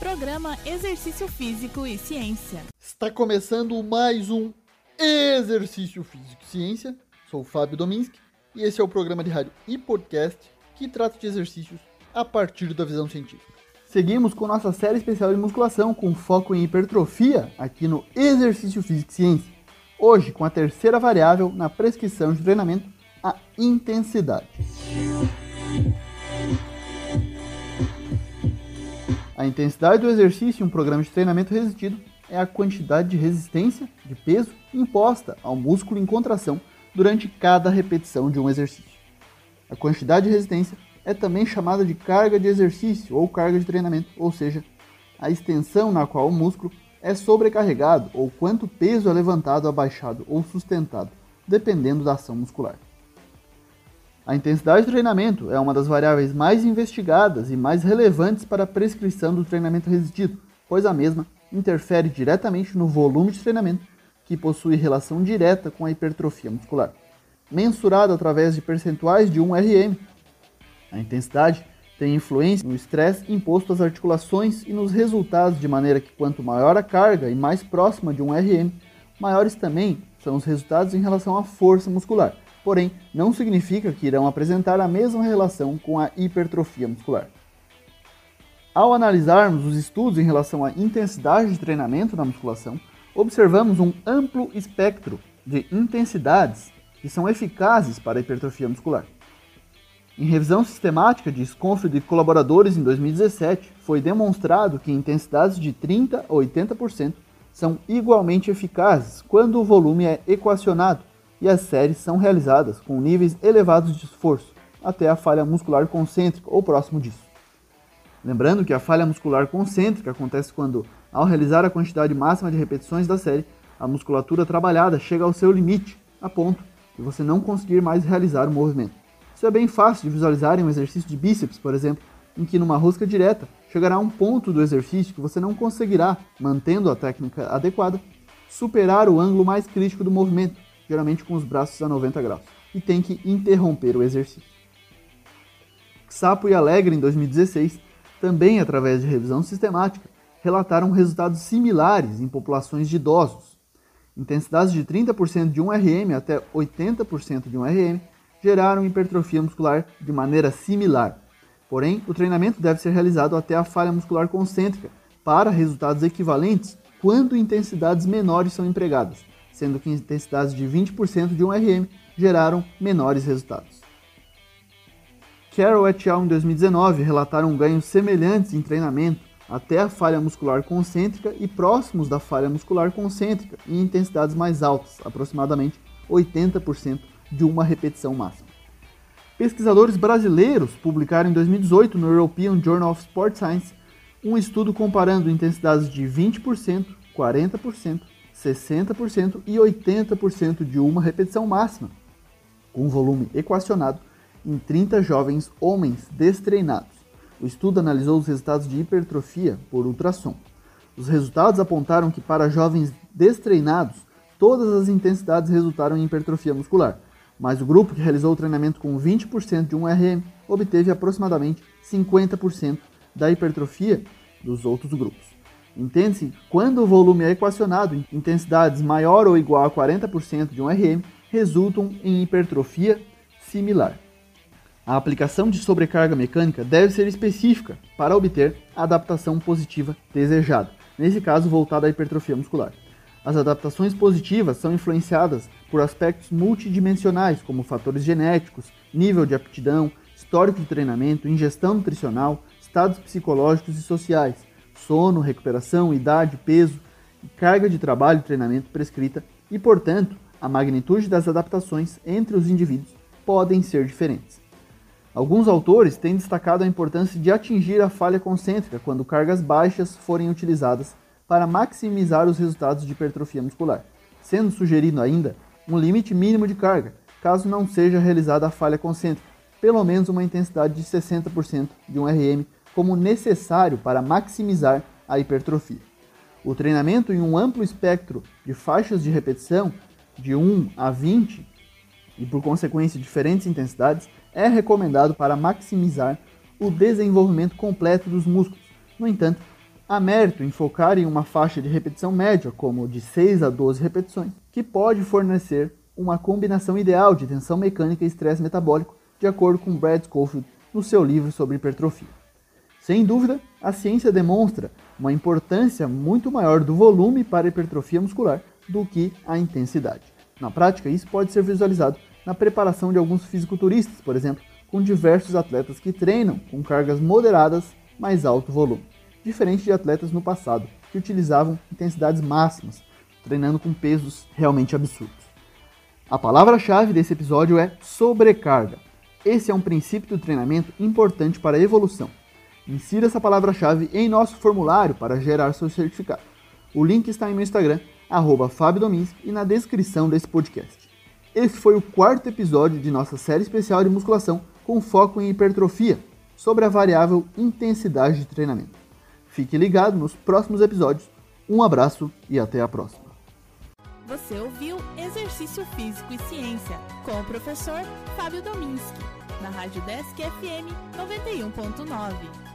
Programa Exercício Físico e Ciência. Está começando mais um Exercício Físico e Ciência. Sou o Fábio Dominski e esse é o programa de rádio e podcast que trata de exercícios a partir da visão científica. Seguimos com nossa série especial de musculação com foco em hipertrofia aqui no Exercício Físico e Ciência. Hoje com a terceira variável na prescrição de treinamento, a intensidade. A intensidade do exercício em um programa de treinamento resistido é a quantidade de resistência, de peso, imposta ao músculo em contração durante cada repetição de um exercício. A quantidade de resistência é também chamada de carga de exercício ou carga de treinamento, ou seja, a extensão na qual o músculo é sobrecarregado ou quanto peso é levantado, abaixado ou sustentado, dependendo da ação muscular. A intensidade do treinamento é uma das variáveis mais investigadas e mais relevantes para a prescrição do treinamento resistido, pois a mesma interfere diretamente no volume de treinamento, que possui relação direta com a hipertrofia muscular, mensurada através de percentuais de 1 RM. A intensidade tem influência no estresse imposto às articulações e nos resultados, de maneira que quanto maior a carga e mais próxima de 1 RM, maiores também são os resultados em relação à força muscular porém não significa que irão apresentar a mesma relação com a hipertrofia muscular. Ao analisarmos os estudos em relação à intensidade de treinamento na musculação, observamos um amplo espectro de intensidades que são eficazes para a hipertrofia muscular. Em revisão sistemática de Schofield e colaboradores em 2017, foi demonstrado que intensidades de 30 a 80% são igualmente eficazes quando o volume é equacionado e as séries são realizadas com níveis elevados de esforço, até a falha muscular concêntrica ou próximo disso. Lembrando que a falha muscular concêntrica acontece quando, ao realizar a quantidade máxima de repetições da série, a musculatura trabalhada chega ao seu limite, a ponto de você não conseguir mais realizar o movimento. Isso é bem fácil de visualizar em um exercício de bíceps, por exemplo, em que numa rosca direta chegará um ponto do exercício que você não conseguirá, mantendo a técnica adequada, superar o ângulo mais crítico do movimento, geralmente com os braços a 90 graus, e tem que interromper o exercício. Sapo e Alegre, em 2016, também através de revisão sistemática, relataram resultados similares em populações de idosos. Intensidades de 30% de 1RM até 80% de 1RM geraram hipertrofia muscular de maneira similar. Porém, o treinamento deve ser realizado até a falha muscular concêntrica para resultados equivalentes quando intensidades menores são empregadas, sendo que intensidades de 20% de 1RM geraram menores resultados. Carroll et al. em 2019 relataram ganhos semelhantes em treinamento até a falha muscular concêntrica e próximos da falha muscular concêntrica em intensidades mais altas, aproximadamente 80% de uma repetição máxima. Pesquisadores brasileiros publicaram em 2018 no European Journal of Sport Science um estudo comparando intensidades de 20%, 40%, 60% e 80% de uma repetição máxima, com volume equacionado em 30 jovens homens destreinados. O estudo analisou os resultados de hipertrofia por ultrassom. Os resultados apontaram que para jovens destreinados, todas as intensidades resultaram em hipertrofia muscular, mas o grupo que realizou o treinamento com 20% de 1RM obteve aproximadamente 50% da hipertrofia dos outros grupos. Entende-se quando o volume é equacionado, intensidades maior ou igual a 40% de um RM resultam em hipertrofia similar. A aplicação de sobrecarga mecânica deve ser específica para obter a adaptação positiva desejada, nesse caso voltada à hipertrofia muscular. As adaptações positivas são influenciadas por aspectos multidimensionais, como fatores genéticos, nível de aptidão, histórico de treinamento, ingestão nutricional, estados psicológicos e sociais, sono, recuperação, idade, peso, carga de trabalho e treinamento prescrita e, portanto, a magnitude das adaptações entre os indivíduos podem ser diferentes. Alguns autores têm destacado a importância de atingir a falha concêntrica quando cargas baixas forem utilizadas para maximizar os resultados de hipertrofia muscular, sendo sugerido ainda um limite mínimo de carga, caso não seja realizada a falha concêntrica, pelo menos uma intensidade de 60% de um RM como necessário para maximizar a hipertrofia. O treinamento em um amplo espectro de faixas de repetição, de 1 a 20, e por consequência diferentes intensidades, é recomendado para maximizar o desenvolvimento completo dos músculos. No entanto, Há mérito em focar em uma faixa de repetição média, como de 6 a 12 repetições, que pode fornecer uma combinação ideal de tensão mecânica e estresse metabólico, de acordo com Brad Schofield no seu livro sobre hipertrofia. Sem dúvida, a ciência demonstra uma importância muito maior do volume para a hipertrofia muscular do que a intensidade. Na prática, isso pode ser visualizado na preparação de alguns fisiculturistas, por exemplo, com diversos atletas que treinam com cargas moderadas, mais alto volume diferente de atletas no passado, que utilizavam intensidades máximas, treinando com pesos realmente absurdos. A palavra-chave desse episódio é sobrecarga. Esse é um princípio do treinamento importante para a evolução. Insira essa palavra-chave em nosso formulário para gerar seu certificado. O link está em meu Instagram, arroba e na descrição desse podcast. Esse foi o quarto episódio de nossa série especial de musculação com foco em hipertrofia, sobre a variável intensidade de treinamento. Fique ligado nos próximos episódios. Um abraço e até a próxima. Você ouviu Exercício Físico e Ciência com o professor Fábio Dominski, na Rádio Desk FM 91.9.